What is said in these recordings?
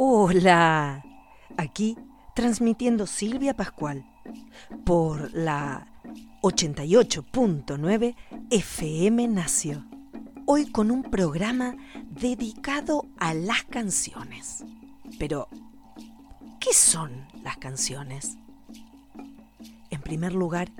Hola, aquí transmitiendo Silvia Pascual por la 88.9 FM Nacio. Hoy con un programa dedicado a las canciones. Pero, ¿qué son las canciones? En primer lugar,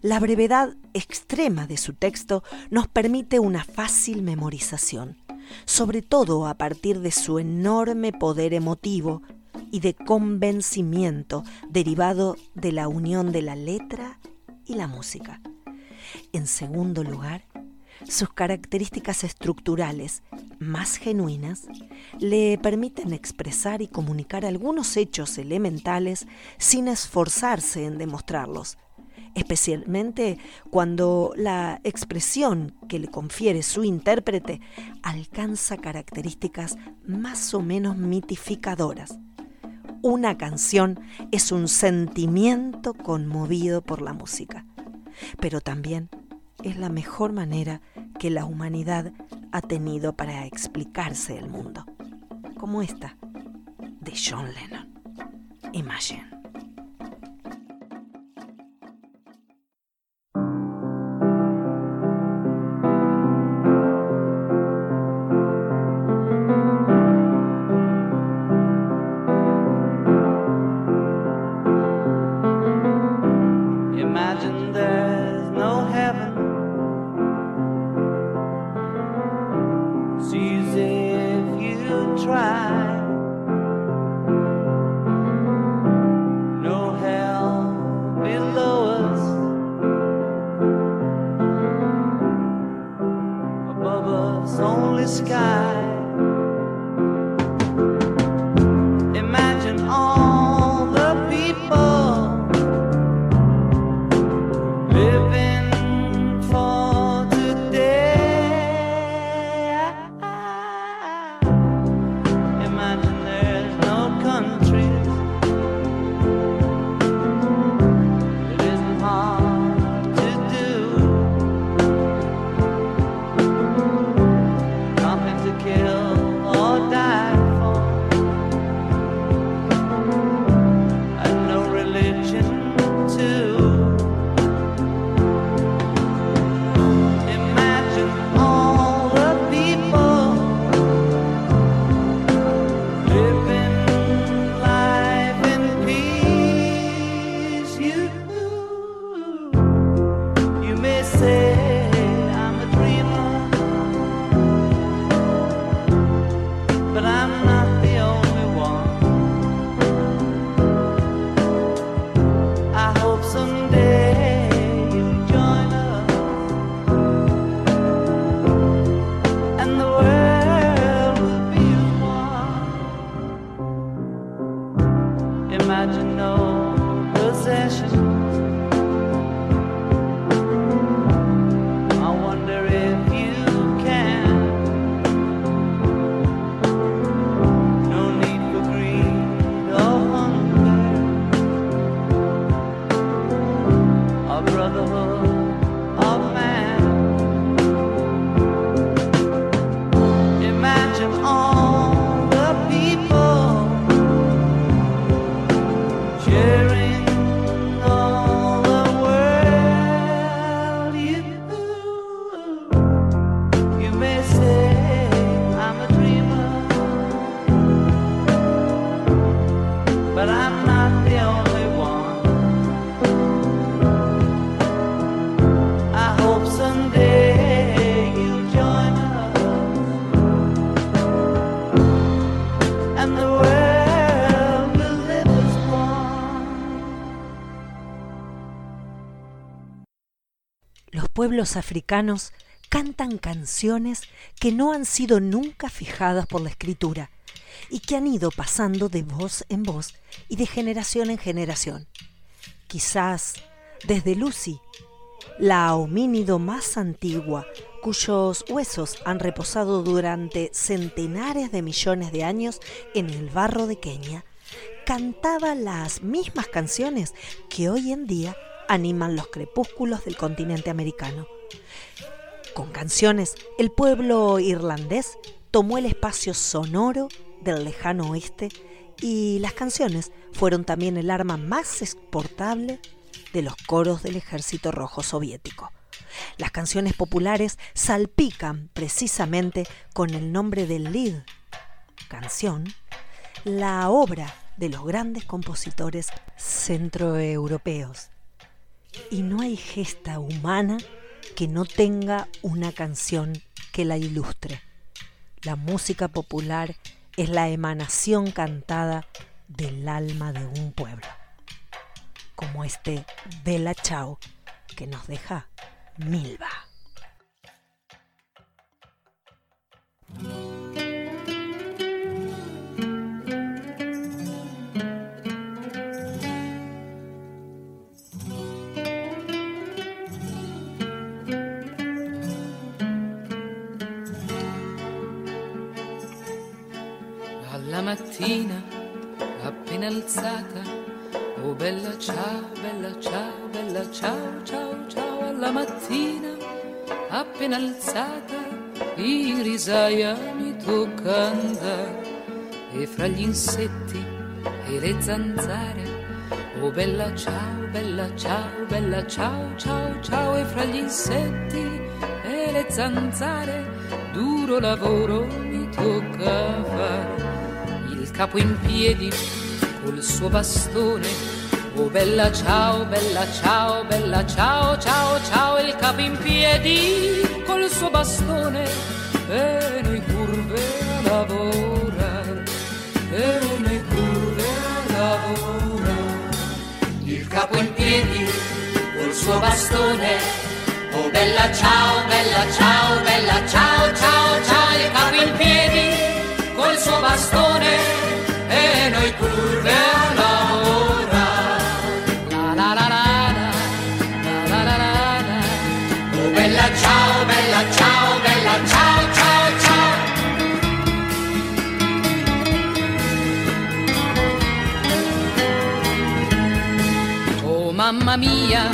la brevedad extrema de su texto nos permite una fácil memorización sobre todo a partir de su enorme poder emotivo y de convencimiento derivado de la unión de la letra y la música. En segundo lugar, sus características estructurales más genuinas le permiten expresar y comunicar algunos hechos elementales sin esforzarse en demostrarlos, especialmente cuando la expresión que le confiere su intérprete alcanza características más o menos mitificadoras. Una canción es un sentimiento conmovido por la música, pero también es la mejor manera que la humanidad ha tenido para explicarse el mundo, como esta de John Lennon. Imagine. Pueblos africanos cantan canciones que no han sido nunca fijadas por la escritura y que han ido pasando de voz en voz y de generación en generación. Quizás desde Lucy, la homínido más antigua, cuyos huesos han reposado durante centenares de millones de años en el barro de Kenia, cantaba las mismas canciones que hoy en día animan los crepúsculos del continente americano. Con canciones, el pueblo irlandés tomó el espacio sonoro del lejano oeste y las canciones fueron también el arma más exportable de los coros del ejército rojo soviético. Las canciones populares salpican precisamente con el nombre del lead, canción, la obra de los grandes compositores centroeuropeos. Y no hay gesta humana que no tenga una canción que la ilustre. La música popular es la emanación cantada del alma de un pueblo, como este Bella Chao que nos deja Milva. Alla mattina appena alzata, oh bella ciao, bella ciao, bella ciao, ciao, ciao, alla mattina appena alzata, in risaia mi tocca andare. E fra gli insetti e le zanzare, oh bella ciao, bella ciao, bella ciao, ciao, ciao, e fra gli insetti e le zanzare, duro lavoro mi tocca fare capo in piedi col suo bastone. Oh bella ciao, bella ciao, bella ciao, ciao, ciao, il capo in piedi col suo bastone. E noi curve a lavorare, e noi curve a lavorare. Il capo in piedi col suo bastone. Oh bella ciao, bella ciao, bella ciao, ciao, ciao, il capo in piedi suo bastone e noi curve a lavorare. La la la la la, la la la. Oh bella ciao, bella ciao, bella ciao, ciao, ciao. Oh mamma mia,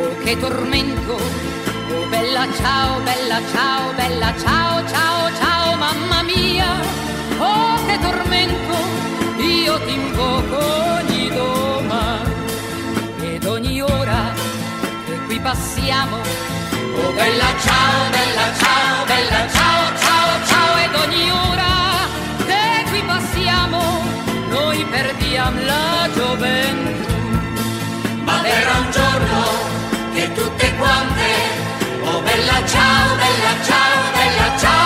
oh che tormento, oh bella ciao, bella ciao, bella ciao, ciao, ciao, mamma oh che tormento, io ti invoco ogni domani ed ogni ora che qui passiamo, oh bella ciao, bella ciao, bella ciao, ciao, ciao, ed ogni ora che qui passiamo, noi perdiamo la gioventù. Ma verrà un giorno che tutte quante, oh bella ciao, bella ciao, bella ciao,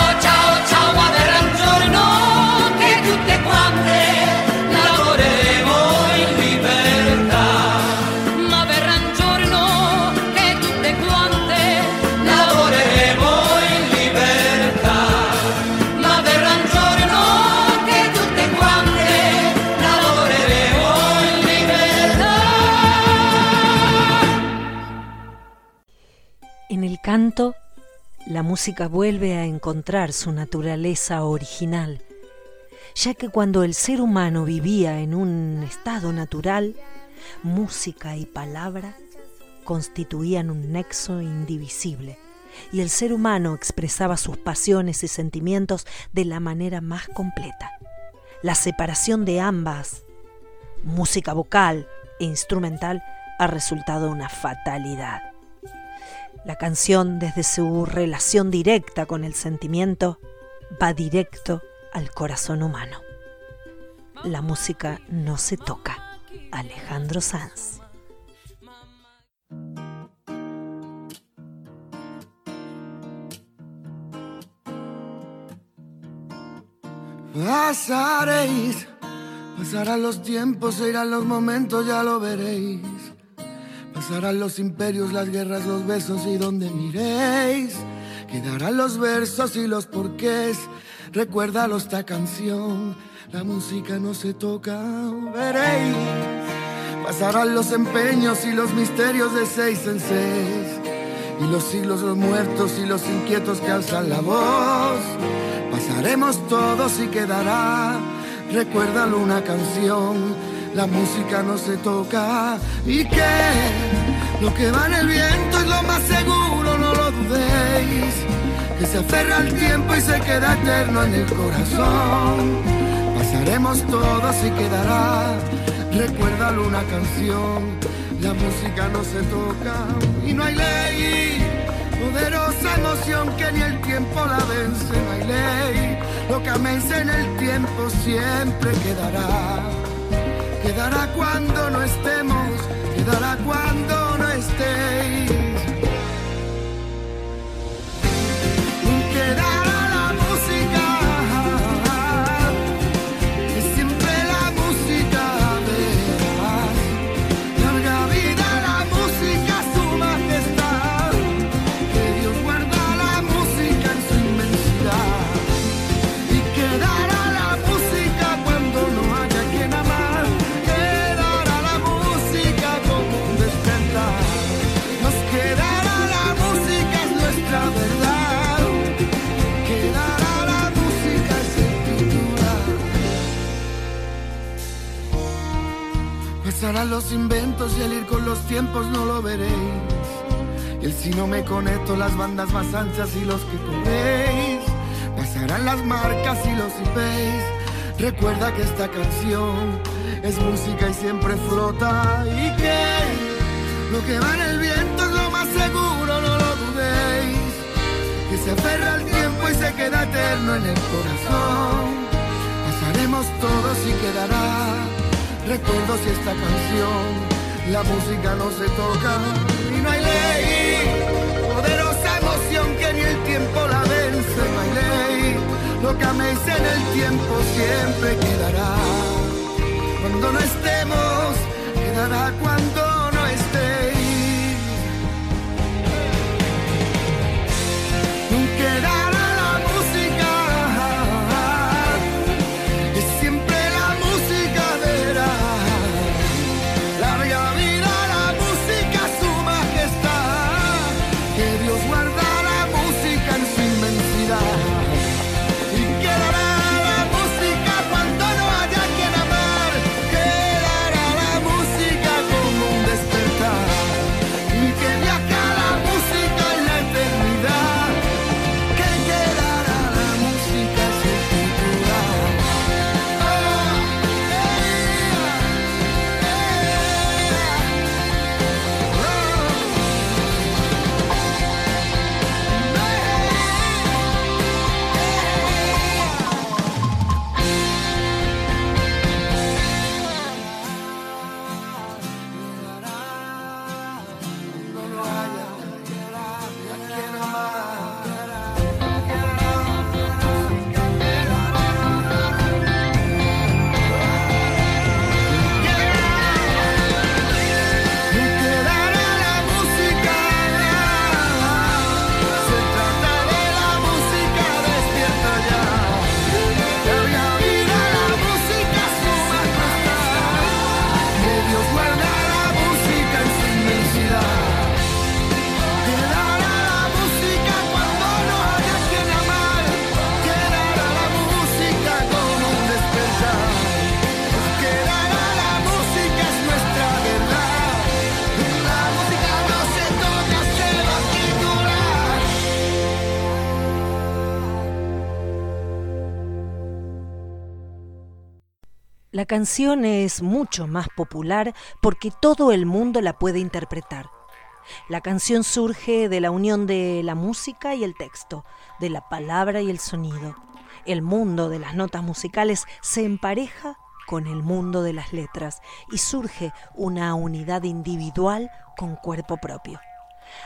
canto, la música vuelve a encontrar su naturaleza original, ya que cuando el ser humano vivía en un estado natural, música y palabra constituían un nexo indivisible, y el ser humano expresaba sus pasiones y sentimientos de la manera más completa. La separación de ambas, música vocal e instrumental, ha resultado una fatalidad. La canción, desde su relación directa con el sentimiento, va directo al corazón humano. La música no se toca. Alejandro Sanz. Pasaréis, pasarán los tiempos, irán los momentos, ya lo veréis. Pasarán los imperios, las guerras, los besos y donde miréis. Quedarán los versos y los porqués. Recuérdalo esta canción, la música no se toca, veréis. Pasarán los empeños y los misterios de seis en seis. Y los siglos, los muertos y los inquietos que alzan la voz. Pasaremos todos y quedará, recuérdalo una canción, la música no se toca. Y que lo que va en el viento es lo más seguro, no lo dudéis. Que se aferra al tiempo y se queda eterno en el corazón. Pasaremos todos y quedará, recuérdalo una canción. La música no se toca y no hay ley. Poderosa emoción que ni el tiempo la vence, no hay ley. Lo que amence en el tiempo siempre quedará. Quedará cuando no estemos, quedará cuando no estéis. Los inventos y el ir con los tiempos no lo veréis. Y el si no me conecto, las bandas más anchas y los que corréis. Pasarán las marcas y los IPs. Recuerda que esta canción es música y siempre flota. Y que lo que va en el viento es lo más seguro, no lo dudéis. Que se aferra al tiempo y se queda eterno en el corazón. Pasaremos todos y quedará Recuerdo si esta canción, la música no se toca y no hay ley. Poderosa emoción que ni el tiempo la vence, no hay ley. Lo que améis en el tiempo siempre quedará. Cuando no estemos, quedará cuando canción es mucho más popular porque todo el mundo la puede interpretar. La canción surge de la unión de la música y el texto, de la palabra y el sonido. El mundo de las notas musicales se empareja con el mundo de las letras y surge una unidad individual con cuerpo propio.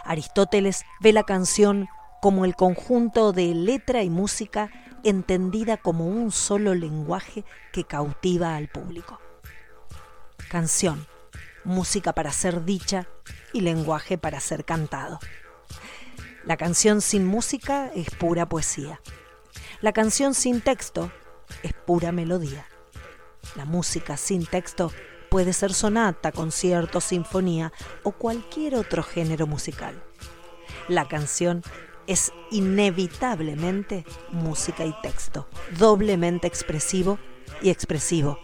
Aristóteles ve la canción como el conjunto de letra y música entendida como un solo lenguaje que cautiva al público. Canción, música para ser dicha y lenguaje para ser cantado. La canción sin música es pura poesía. La canción sin texto es pura melodía. La música sin texto puede ser sonata, concierto, sinfonía o cualquier otro género musical. La canción es inevitablemente música y texto, doblemente expresivo y expresivo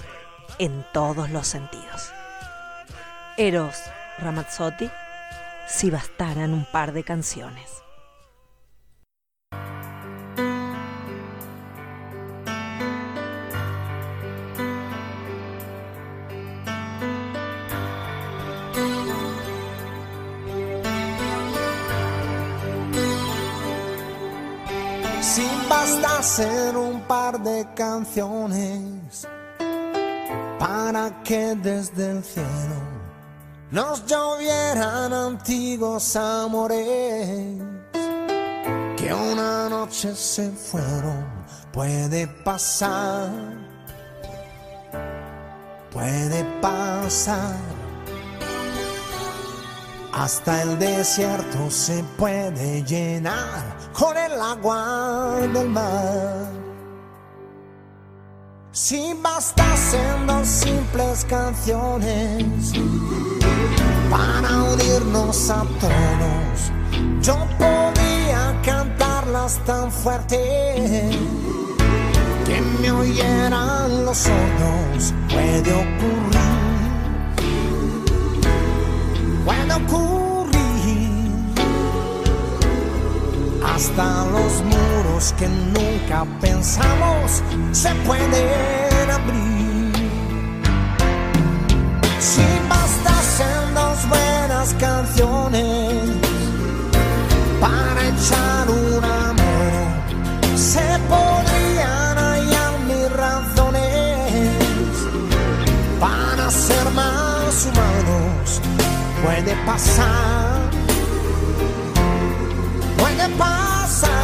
en todos los sentidos. Eros Ramazzotti, si bastaran un par de canciones. Si bastasen un par de canciones para que desde el cielo nos llovieran antiguos amores que una noche se fueron, puede pasar, puede pasar. Hasta el desierto se puede llenar con el agua del mar. Si bastasen dos simples canciones para unirnos a todos, yo podría cantarlas tan fuerte que me oyeran los sordos. Puede ocurrir, puede ocurrir hasta los muros que nunca pensamos se pueden abrir. Si bastasen dos buenas canciones para echar una mano, se podrían hallar mis razones para ser más humanos. Puede pasar, puede pasar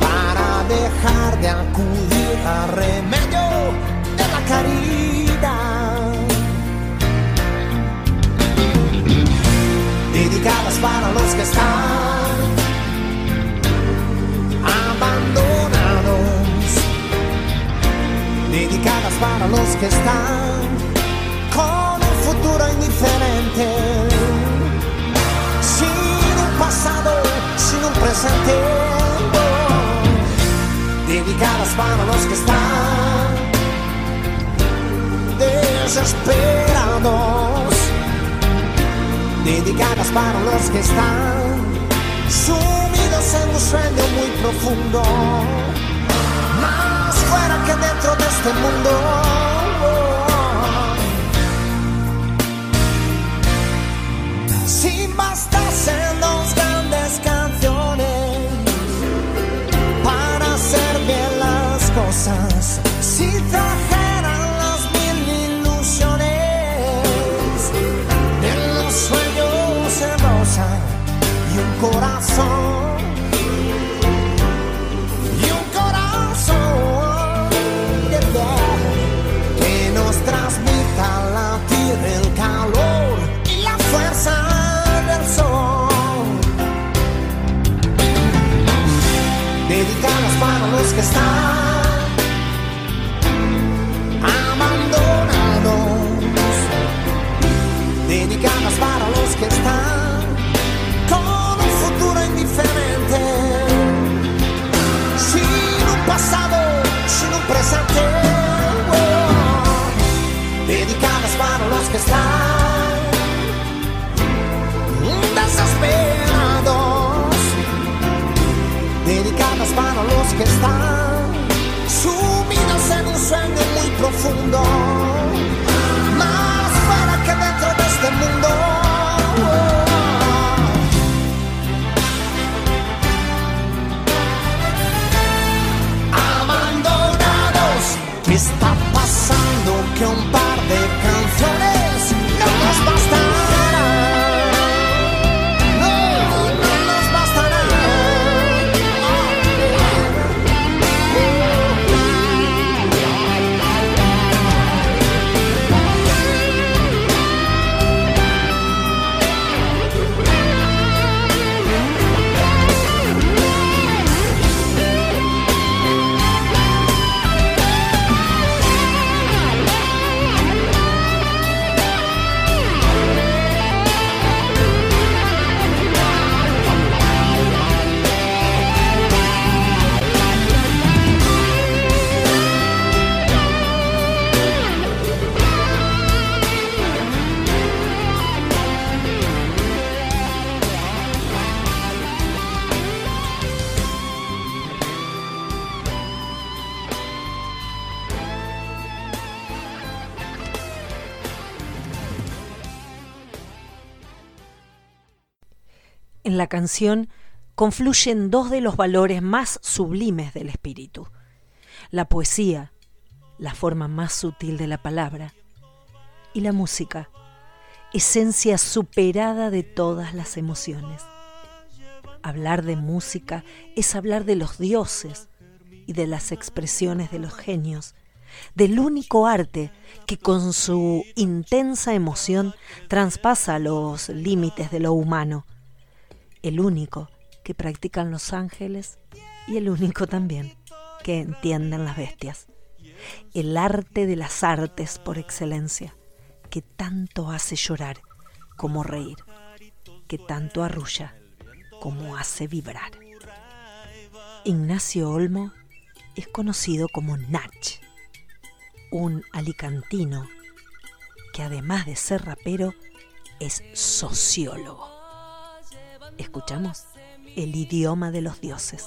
para dejar de acudir a remedio de la caridad. Dedicadas para los que están abandonados. Dedicadas para los que están futuro indiferente. Sin un pasado, sin un presente. Dedicadas para los que están desesperados. Dedicadas para los que están sumidos en un sueño muy profundo. Más fuera que dentro de este mundo. Si bastasen presente. Oh. Dedicadas para los que están desesperados. Dedicadas para los que están sumidos en un sueño muy profundo. Más fuera que dentro de este mundo. Canción confluyen dos de los valores más sublimes del espíritu. La poesía, la forma más sutil de la palabra, y la música, esencia superada de todas las emociones. Hablar de música es hablar de los dioses y de las expresiones de los genios, del único arte que con su intensa emoción traspasa los límites de lo humano, el único que practican los ángeles y el único también que entienden las bestias, el arte de las artes por excelencia, que tanto hace llorar como reír, que tanto arrulla como hace vibrar. Ignacio Olmo es conocido como Nach, un alicantino que además de ser rapero es sociólogo. Escuchamos el idioma de los dioses.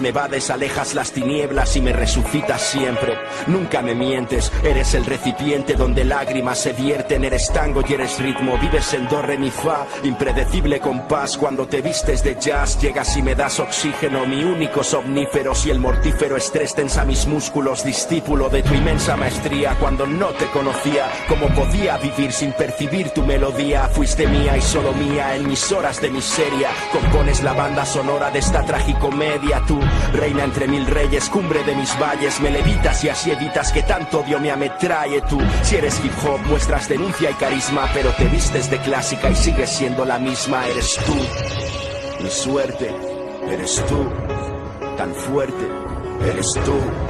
me vades, alejas las tinieblas y me resucitas siempre. Nunca me mientes, eres el recipiente donde lágrimas se vierten, eres tango y eres ritmo, vives en do, re, mi, fa, impredecible compás. Cuando te vistes de jazz, llegas y me das oxígeno, mi único somnífero. Si el mortífero estrés tensa mis músculos, discípulo de tu inmensa maestría. Cuando no te conocía, cómo podía vivir sin percibir tu melodía. Fuiste mía y solo mía en mis horas de miseria. Compones la banda sonora de esta tragicomedia. Reina entre mil reyes, cumbre de mis valles, me levitas y así que tanto odio me ametrae tú. Si eres hip hop, muestras denuncia y carisma, pero te vistes de clásica y sigues siendo la misma, eres tú. Mi suerte, eres tú, tan fuerte, eres tú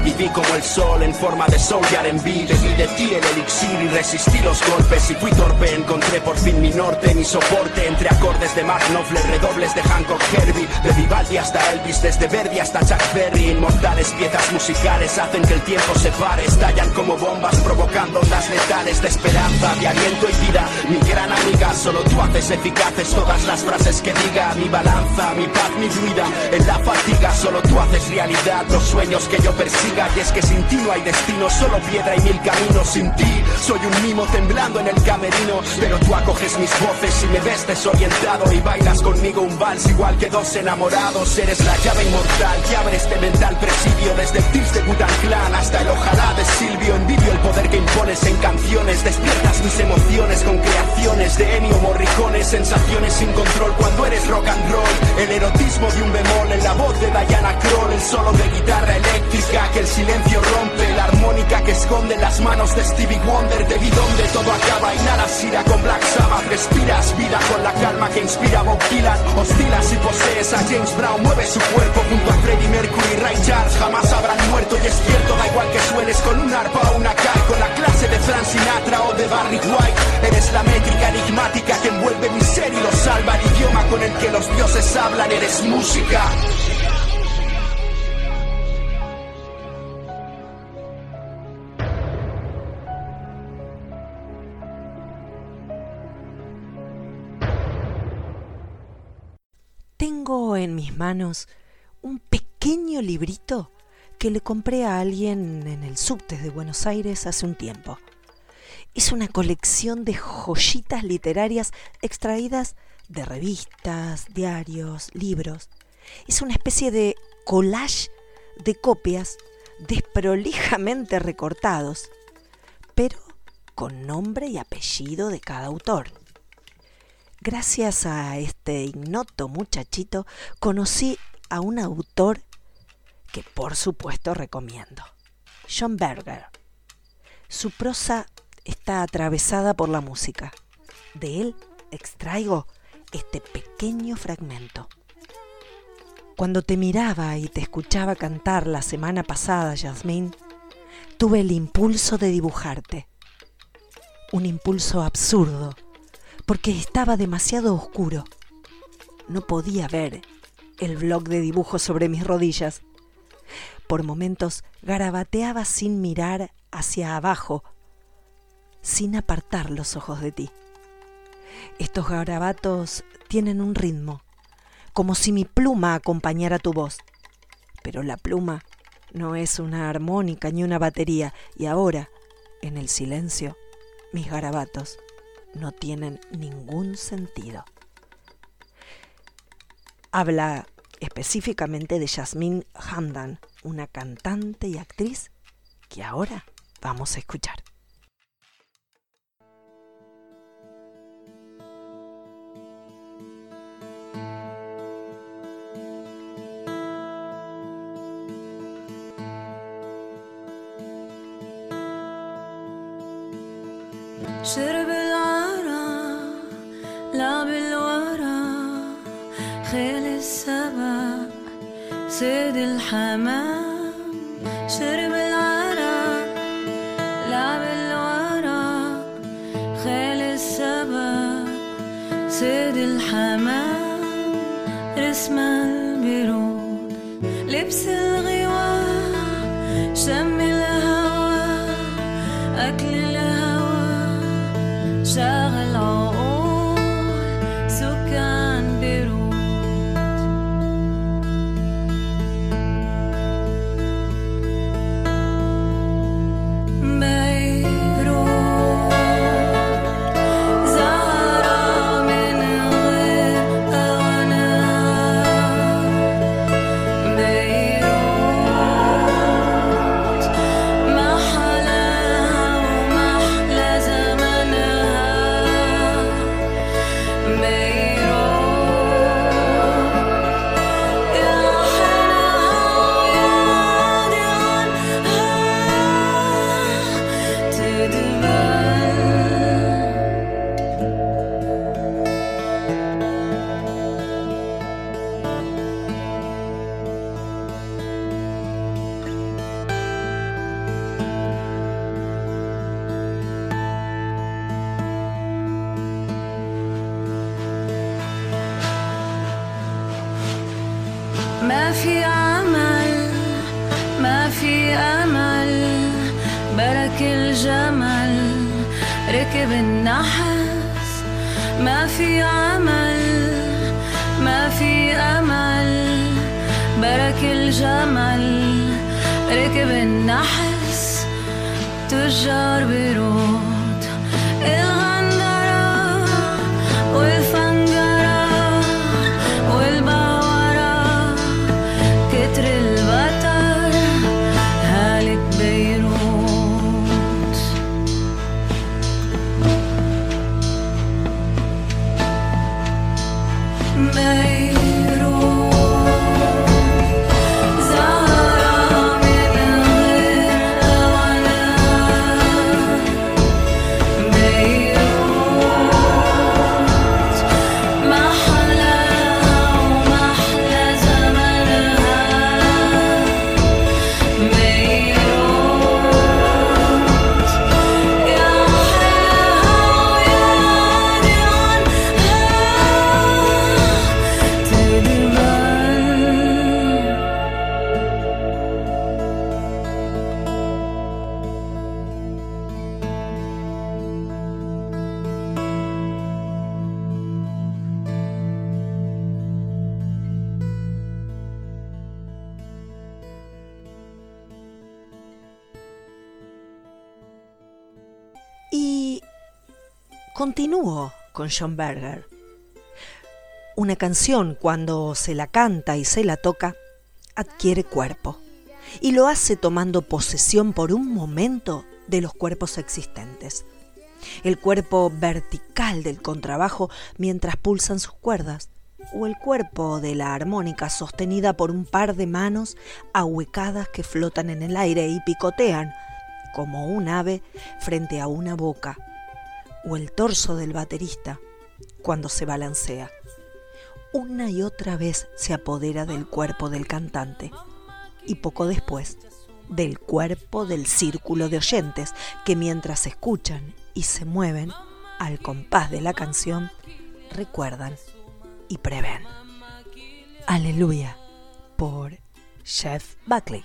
Viví como el sol en forma de soul y R&B Bebí de ti el elixir y resistí los golpes. Y fui torpe, encontré por fin mi norte Mi soporte. Entre acordes de Mark Knopfler Redobles de Hancock Herbie. De Vivaldi hasta Elvis, desde Verdi hasta Chuck Berry. Inmortales piezas musicales hacen que el tiempo se pare. Estallan como bombas provocando ondas letales De esperanza, de aliento y vida. Mi gran amiga, solo tú haces eficaces. Todas las frases que diga Mi balanza, mi paz, mi vida. En la fatiga, solo tú haces realidad Los sueños que yo persigo y es que sin ti no hay destino, solo piedra y mil caminos sin ti. Soy un mimo temblando en el camerino, pero tú acoges mis voces y me ves desorientado y bailas conmigo un vals igual que dos enamorados. Eres la llave inmortal que abre este mental presidio desde el tips de Butan Clan hasta el ojalá de Silvio. Envidio el poder que impones en canciones, despiertas mis emociones con creaciones de Ennio Morricone, sensaciones sin control cuando eres rock and roll. El erotismo de un bemol en la voz de Diana Kroll, el solo de guitarra eléctrica el silencio rompe la armónica que esconde las manos de Stevie Wonder de donde todo acaba inhalas ira con Black Sabbath respiras vida con la calma que inspira Bob Dylan hostilas y posees a James Brown mueve su cuerpo junto a Freddie Mercury Ray Charles jamás habrán muerto y es cierto da igual que suenes con un arpa o una cae con la clase de Frank Sinatra o de Barry White eres la métrica enigmática que envuelve mi ser y lo salva. El idioma con el que los dioses hablan, eres música. Mis manos un pequeño librito que le compré a alguien en el subte de Buenos Aires hace un tiempo. Es una colección de joyitas literarias extraídas de revistas, diarios, libros. Es una especie de collage de copias desprolijamente recortados, pero con nombre y apellido de cada autor. Gracias a este ignoto muchachito conocí a un autor que por supuesto recomiendo, John Berger. Su prosa está atravesada por la música. De él extraigo este pequeño fragmento. Cuando te miraba y te escuchaba cantar la semana pasada, Yasmín, tuve el impulso de dibujarte. Un impulso absurdo porque estaba demasiado oscuro. No podía ver el blog de dibujos sobre mis rodillas. Por momentos garabateaba sin mirar hacia abajo, sin apartar los ojos de ti. Estos garabatos tienen un ritmo, como si mi pluma acompañara tu voz. Pero la pluma no es una armónica ni una batería, y ahora, en el silencio, mis garabatos no tienen ningún sentido. Habla específicamente de Jasmine Hamdan, una cantante y actriz que ahora vamos a escuchar. سيد الحمام شرب العرق لعب الورق خال السبق. سيد الحمام رسم البرود لبس الغواء شم الهوى أكل con John. Una canción, cuando se la canta y se la toca, adquiere cuerpo y lo hace tomando posesión por un momento de los cuerpos existentes. El cuerpo vertical del contrabajo mientras pulsan sus cuerdas, o el cuerpo de la armónica sostenida por un par de manos ahuecadas que flotan en el aire y picotean como un ave frente a una boca, o el torso del baterista cuando se balancea. Una y otra vez se apodera del cuerpo del cantante y poco después del cuerpo del círculo de oyentes que mientras escuchan y se mueven al compás de la canción, recuerdan y prevén. Aleluya por Jeff Buckley.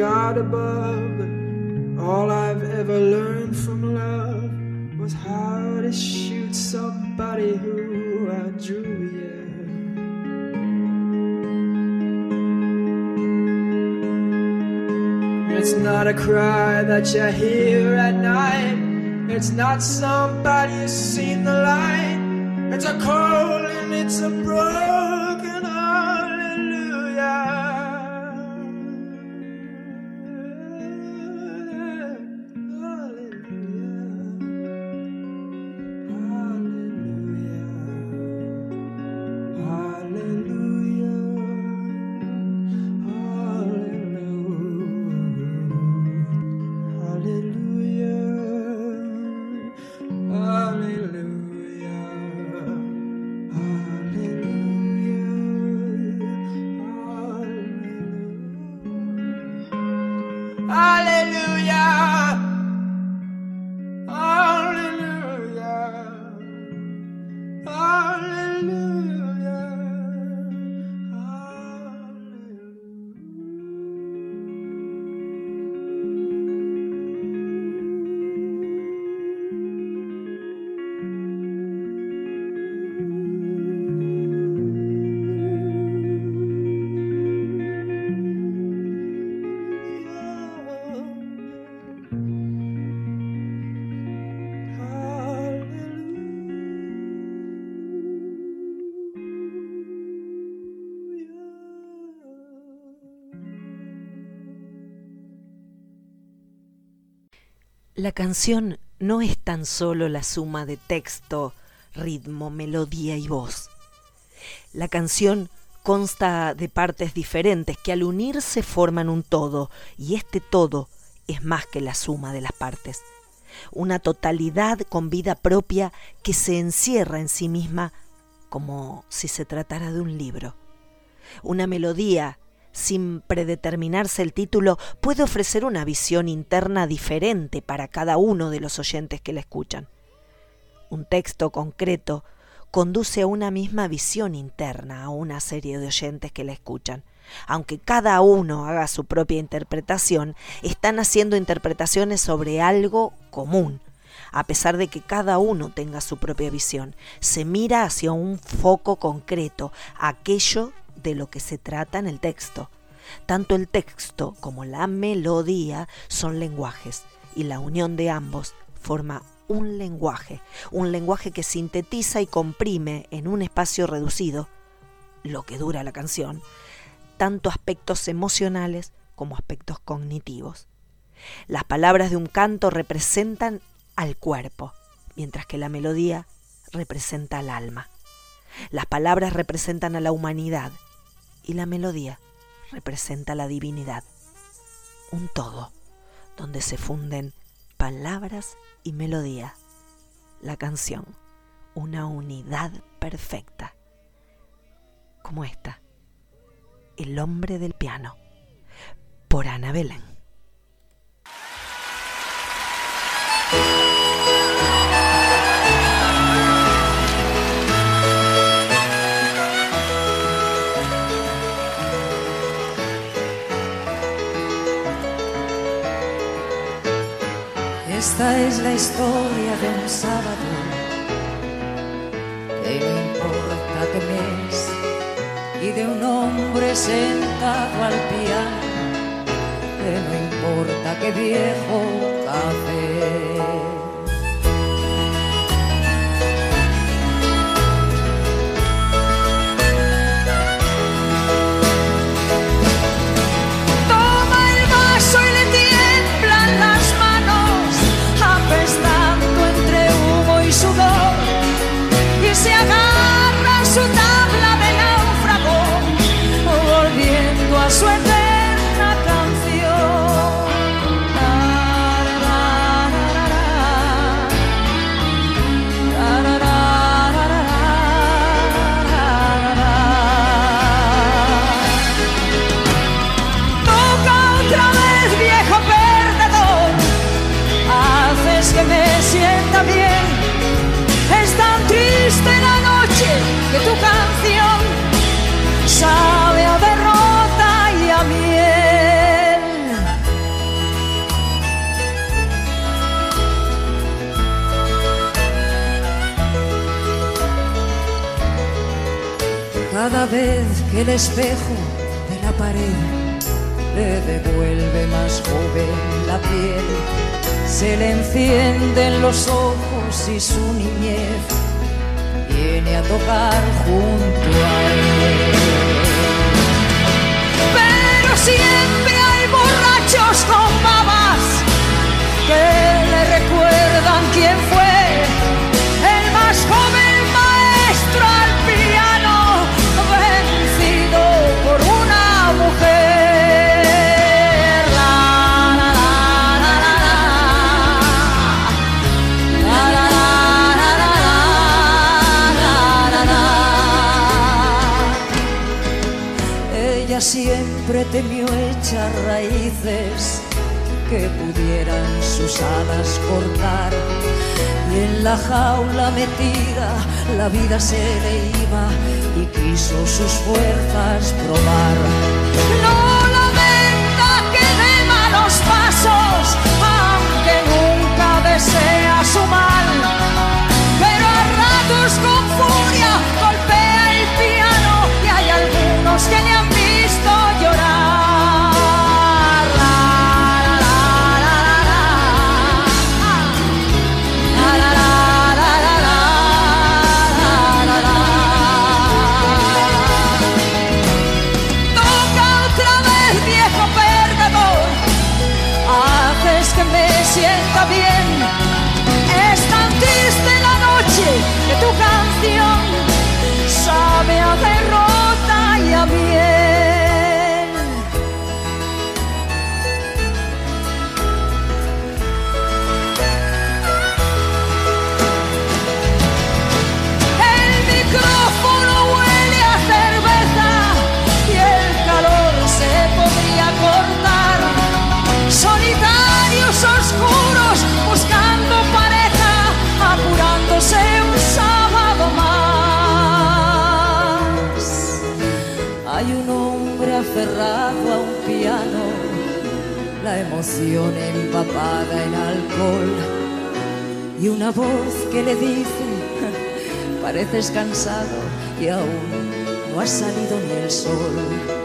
God above, but all I've ever learned from love was how to shoot somebody who I drew, yeah. It's not a cry that you hear at night, it's not somebody who's seen the light, it's a call and it's a broken La canción no es tan solo la suma de texto, ritmo, melodía y voz. La canción consta de partes diferentes que al unirse forman un todo, y este todo es más que la suma de las partes. Una totalidad con vida propia que se encierra en sí misma como si se tratara de un libro. Una melodía sin predeterminarse el título, puede ofrecer una visión interna diferente para cada uno de los oyentes que la escuchan. Un texto concreto conduce a una misma visión interna a una serie de oyentes que la escuchan. Aunque cada uno haga su propia interpretación, están haciendo interpretaciones sobre algo común. A pesar de que cada uno tenga su propia visión, se mira hacia un foco concreto, aquello de lo que se trata en el texto. Tanto el texto como la melodía son lenguajes y la unión de ambos forma un lenguaje, un lenguaje que sintetiza y comprime en un espacio reducido, lo que dura la canción, tanto aspectos emocionales como aspectos cognitivos. Las palabras de un canto representan al cuerpo, mientras que la melodía representa al alma. Las palabras representan a la humanidad y la melodía representa la divinidad. Un todo donde se funden palabras y melodía. La canción, una unidad perfecta. Como esta, El hombre del piano, por Ana Belén. Esta es la historia de un sábado, que no importa qué mes, y de un hombre sentado al piano, que no importa qué viejo café. Cada vez que el espejo de la pared le devuelve más joven la piel, se le encienden los ojos y su niñez viene a tocar junto a él. Pero siempre hay borrachos con babas que le recuerdan quién fue siempre temió echar raíces que pudieran sus alas cortar. Y en la jaula metida la vida se le iba y quiso sus fuerzas probar. No lamenta que dé malos pasos, aunque nunca desea su mal. Pero a ratos con furia golpea el piano y hay algunos que le han historia. La emoción empapada en alcohol y una voz que le dice, pareces cansado y aún no ha salido ni el sol.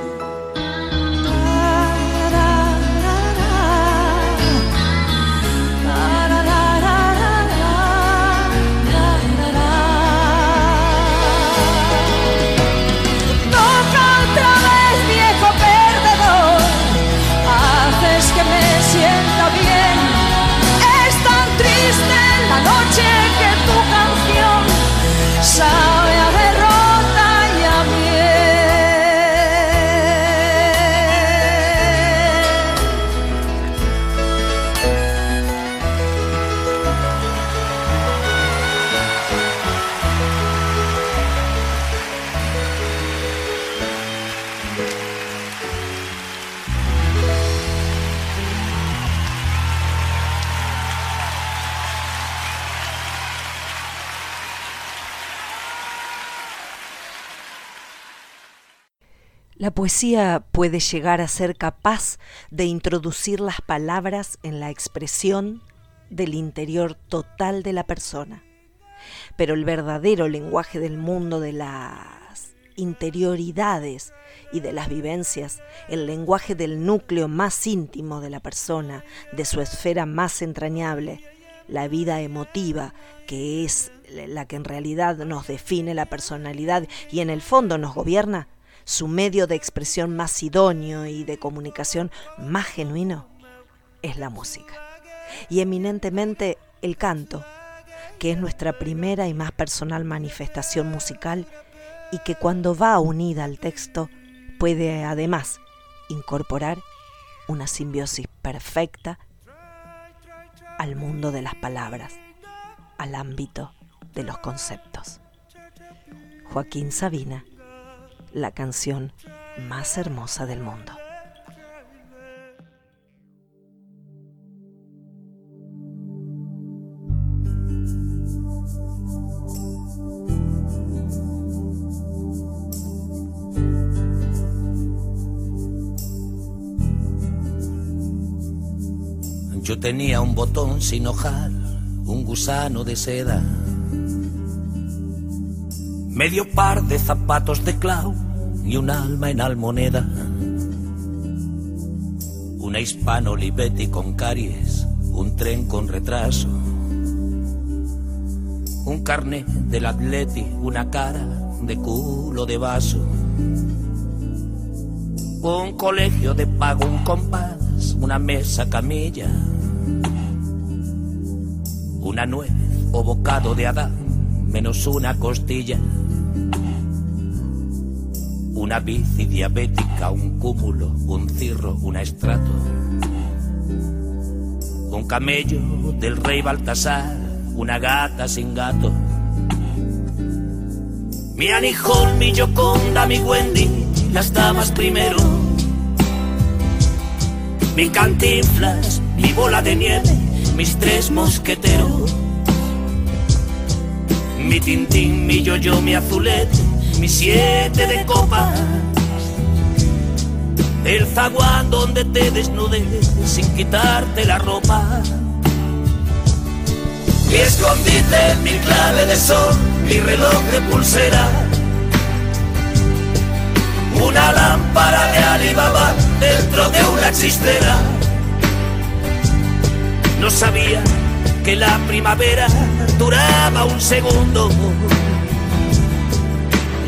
La poesía puede llegar a ser capaz de introducir las palabras en la expresión del interior total de la persona. Pero el verdadero lenguaje del mundo de las interioridades y de las vivencias, el lenguaje del núcleo más íntimo de la persona, de su esfera más entrañable, la vida emotiva, que es la que en realidad nos define la personalidad y en el fondo nos gobierna, su medio de expresión más idóneo y de comunicación más genuino es la música. Y eminentemente el canto, que es nuestra primera y más personal manifestación musical y que cuando va unida al texto puede además incorporar una simbiosis perfecta al mundo de las palabras, al ámbito de los conceptos. Joaquín Sabina, la canción más hermosa del mundo. Yo tenía un botón sin hojar, un gusano de seda. Medio par de zapatos de clau y un alma en almoneda. Una hispano Olivetti con caries, un tren con retraso. Un carnet del atleti, una cara de culo de vaso. Un colegio de pago, un compás, una mesa camilla. Una nuez o bocado de Adán, menos una costilla una bici diabética, un cúmulo, un cirro, un estrato, un camello del rey Baltasar, una gata sin gato. Mi Anijón, mi Yoconda, mi Wendy, las damas primero. Mi cantinflas, mi bola de nieve, mis tres mosqueteros. Mi tintín, mi yo-yo, mi azulete mi siete de copas, el zaguán donde te desnudes sin quitarte la ropa. Mi escondite, mi clave de sol, mi reloj de pulsera, una lámpara de Alibaba dentro de una chistera. No sabía que la primavera duraba un segundo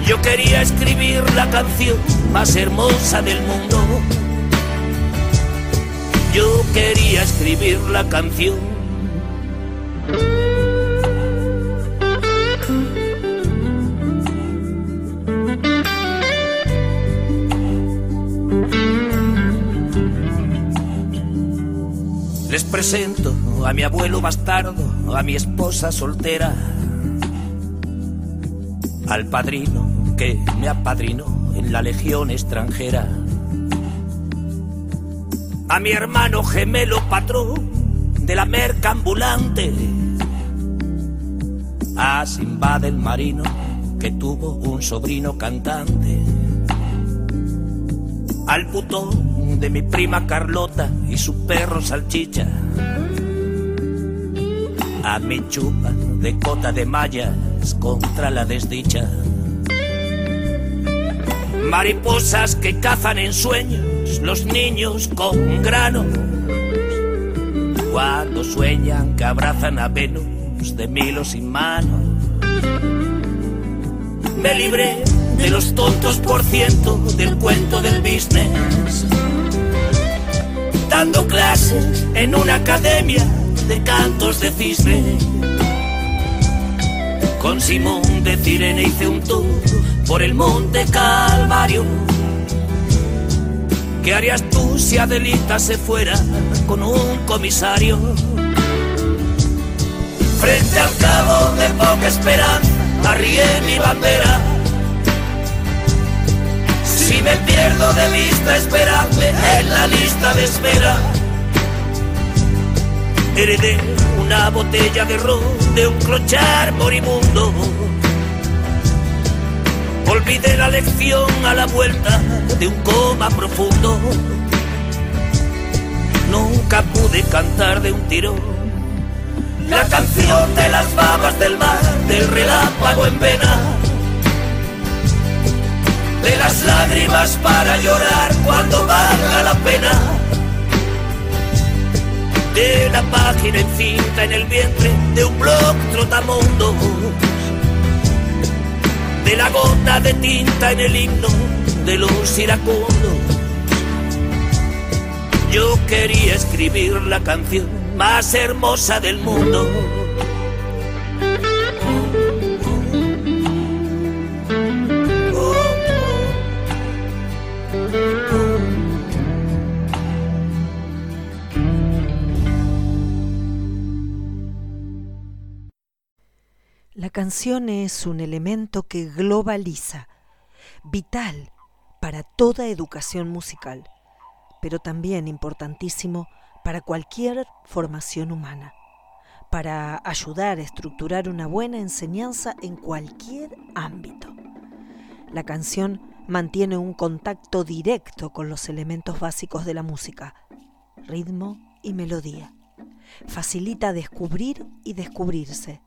yo quería escribir la canción más hermosa del mundo. Yo quería escribir la canción. Les presento a mi abuelo bastardo, a mi esposa soltera, al padrino que me apadrinó en la legión extranjera. A mi hermano gemelo patrón de la merca ambulante. A Simba del marino que tuvo un sobrino cantante. Al putón de mi prima Carlota y su perro salchicha. A mi chupa de cota de mallas contra la desdicha mariposas que cazan en sueños los niños con grano. Cuando sueñan que abrazan a Venus de milo sin manos. Me libré de los tontos por ciento del cuento del business. Dando clases en una academia de cantos de cisne. Con Simón de Cirene hice un tour por el monte Calvario. ¿Qué harías tú si Adelita se fuera con un comisario? Frente al cabo de poca esperanza, arrié mi bandera. Si me pierdo de vista, esperadme en la lista de espera. Heredé una botella de ron de un clochar moribundo. Olvidé la lección a la vuelta de un coma profundo. Nunca pude cantar de un tirón la canción de las babas del mar, del relámpago en vena, de las lágrimas para llorar cuando valga la pena, de la página encinta en el vientre de un blog trotamundo de la gota de tinta en el himno de los iracundos. Yo quería escribir la canción más hermosa del mundo. Canción es un elemento que globaliza, vital para toda educación musical, pero también importantísimo para cualquier formación humana, para ayudar a estructurar una buena enseñanza en cualquier ámbito. La canción mantiene un contacto directo con los elementos básicos de la música, ritmo y melodía. Facilita descubrir y descubrirse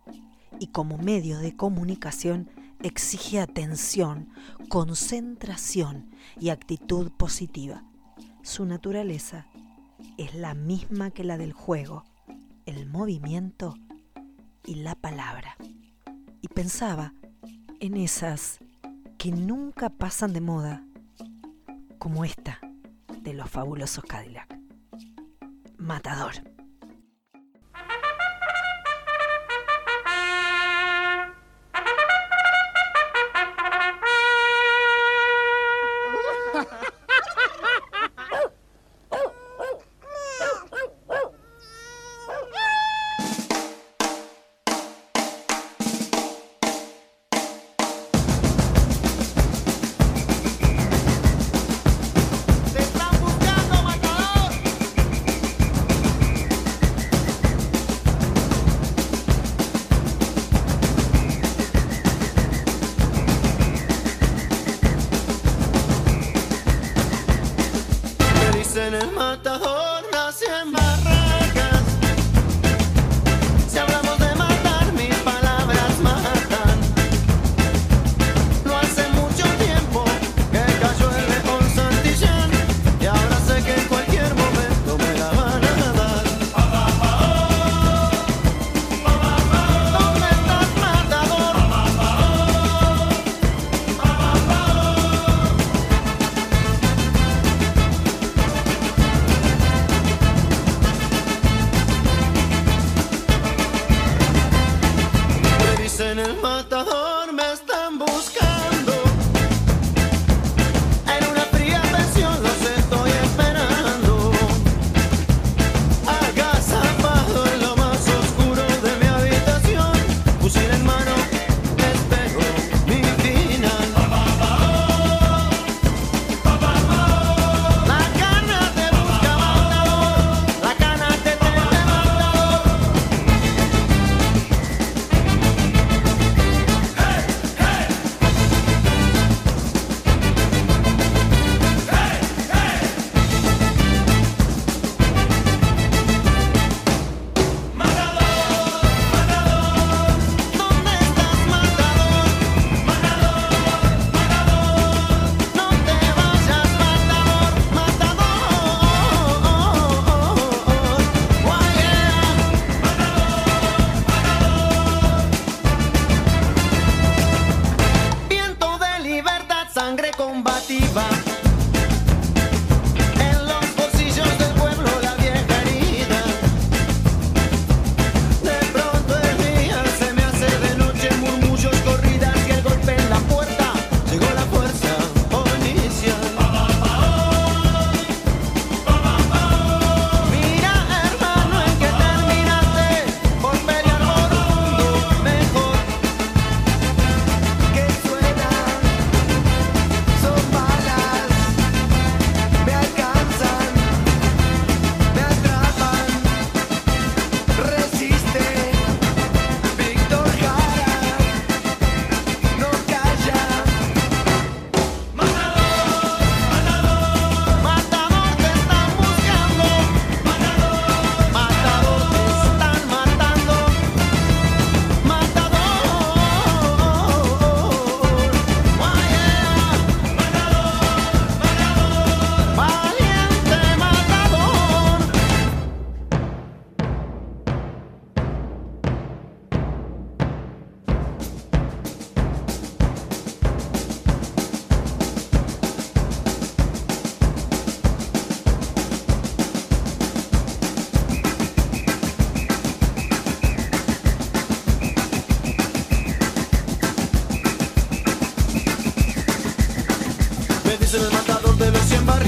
y como medio de comunicación exige atención, concentración y actitud positiva. Su naturaleza es la misma que la del juego, el movimiento y la palabra. Y pensaba en esas que nunca pasan de moda, como esta de los fabulosos Cadillac. Matador.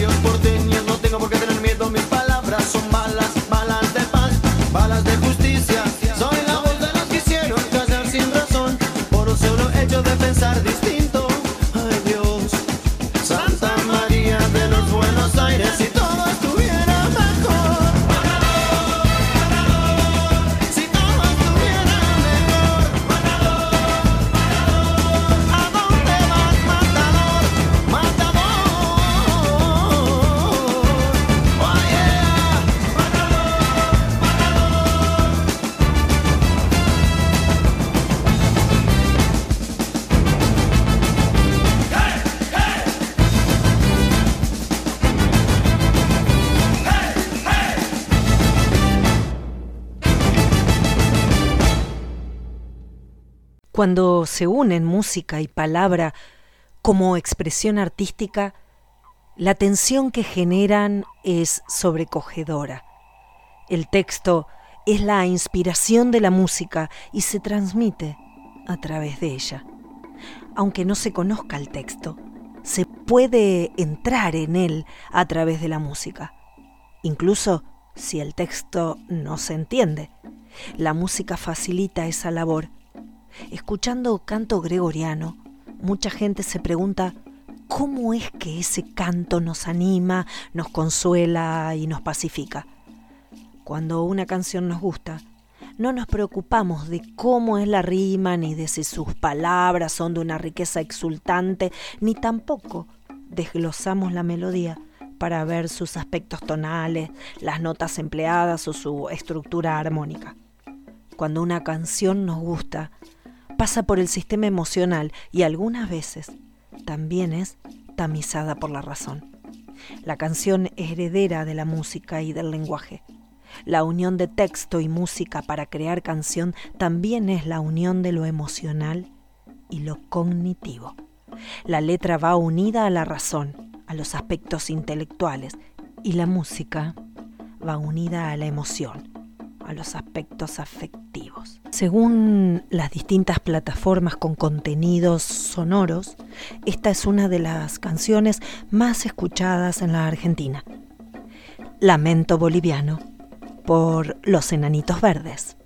canción porteña, no tengo por qué tener Cuando se unen música y palabra como expresión artística, la tensión que generan es sobrecogedora. El texto es la inspiración de la música y se transmite a través de ella. Aunque no se conozca el texto, se puede entrar en él a través de la música, incluso si el texto no se entiende. La música facilita esa labor. Escuchando canto gregoriano, mucha gente se pregunta cómo es que ese canto nos anima, nos consuela y nos pacifica. Cuando una canción nos gusta, no nos preocupamos de cómo es la rima, ni de si sus palabras son de una riqueza exultante, ni tampoco desglosamos la melodía para ver sus aspectos tonales, las notas empleadas o su estructura armónica. Cuando una canción nos gusta, pasa por el sistema emocional y algunas veces también es tamizada por la razón. La canción es heredera de la música y del lenguaje. La unión de texto y música para crear canción también es la unión de lo emocional y lo cognitivo. La letra va unida a la razón, a los aspectos intelectuales, y la música va unida a la emoción, a los aspectos afectivos. Según las distintas plataformas con contenidos sonoros, esta es una de las canciones más escuchadas en la Argentina. Lamento Boliviano por Los Enanitos Verdes.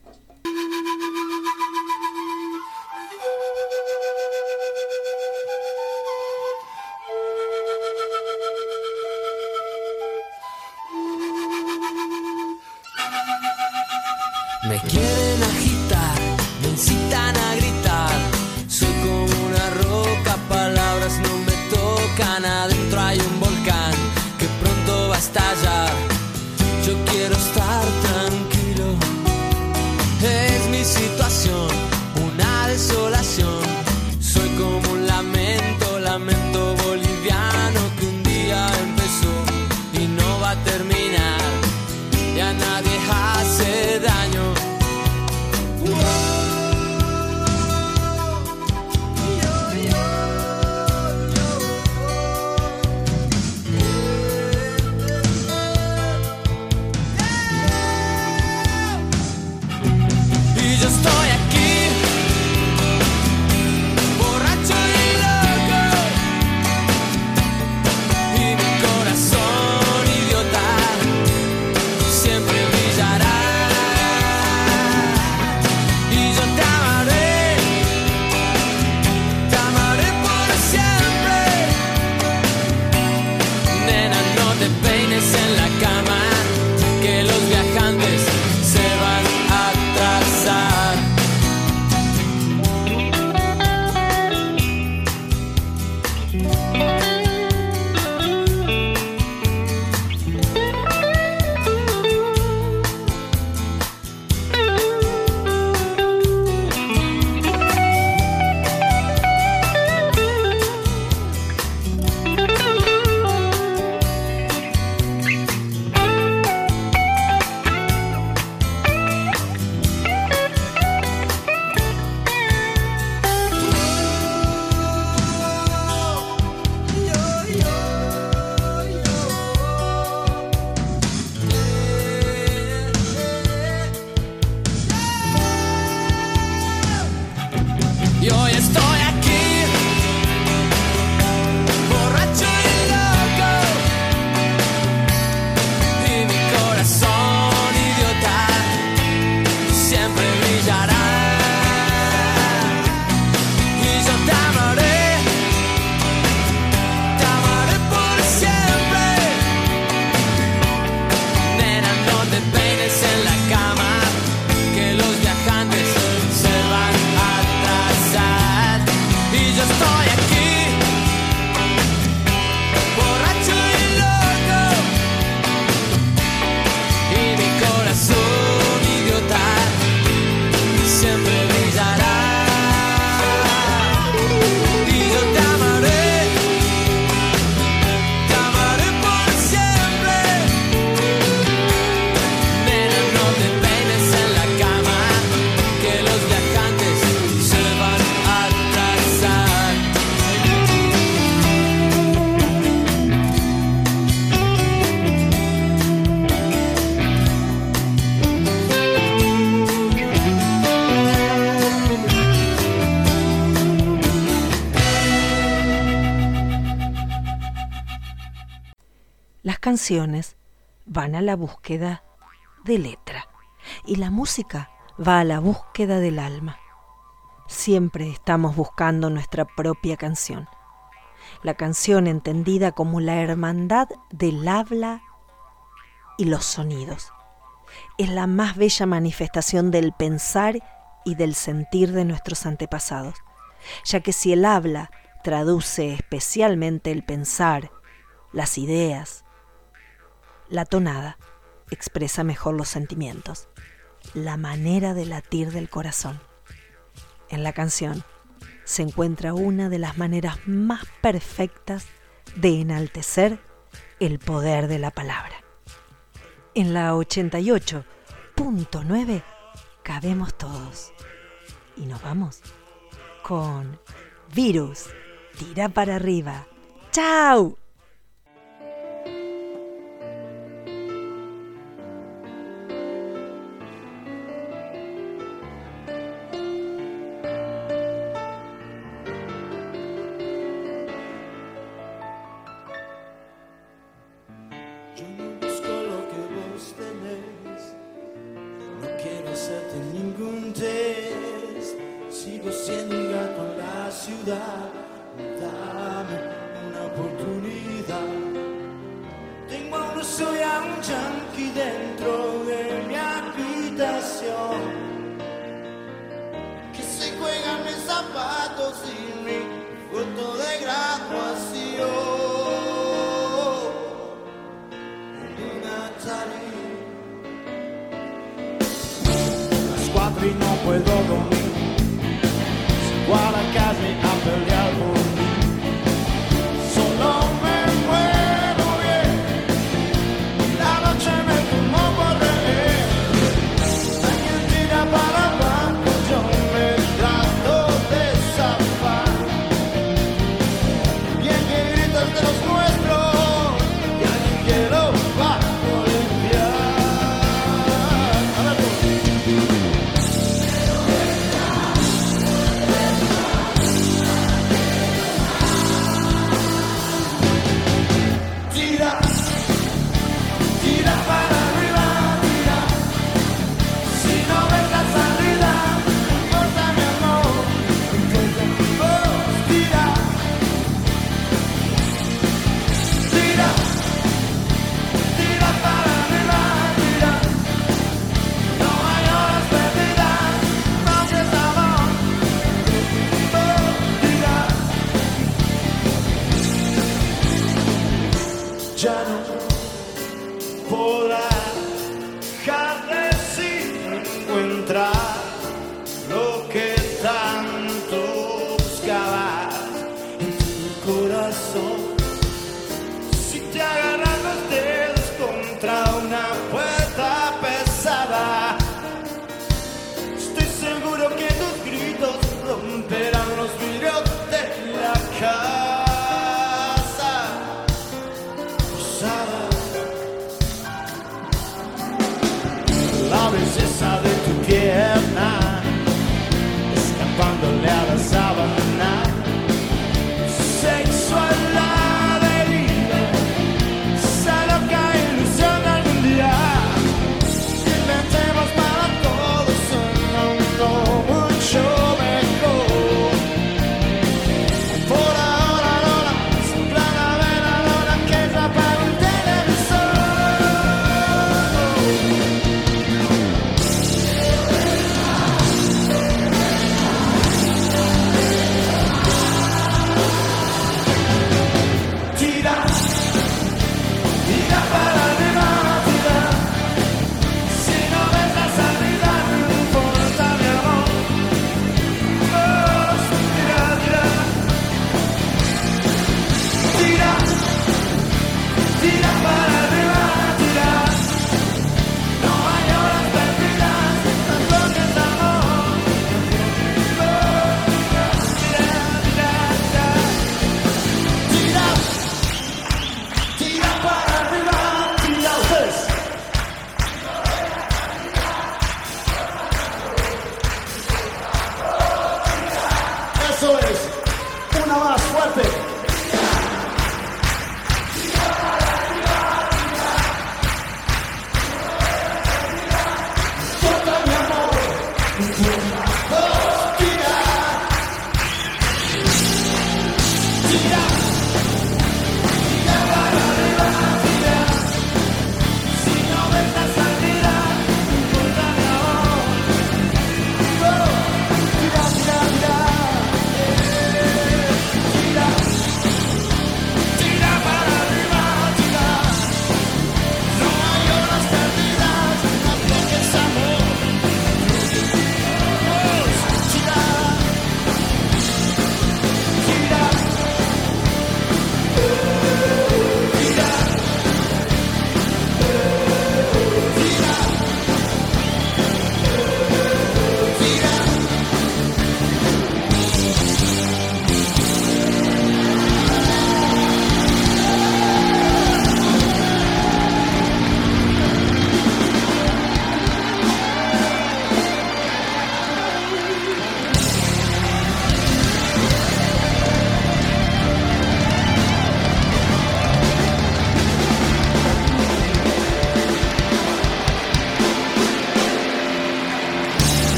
Van a la búsqueda de letra y la música va a la búsqueda del alma. Siempre estamos buscando nuestra propia canción. La canción entendida como la hermandad del habla y los sonidos. Es la más bella manifestación del pensar y del sentir de nuestros antepasados, ya que si el habla traduce especialmente el pensar, las ideas, la tonada expresa mejor los sentimientos, la manera de latir del corazón. En la canción se encuentra una de las maneras más perfectas de enaltecer el poder de la palabra. En la 88.9 cabemos todos. Y nos vamos con Virus. Tira para arriba. ¡Chao!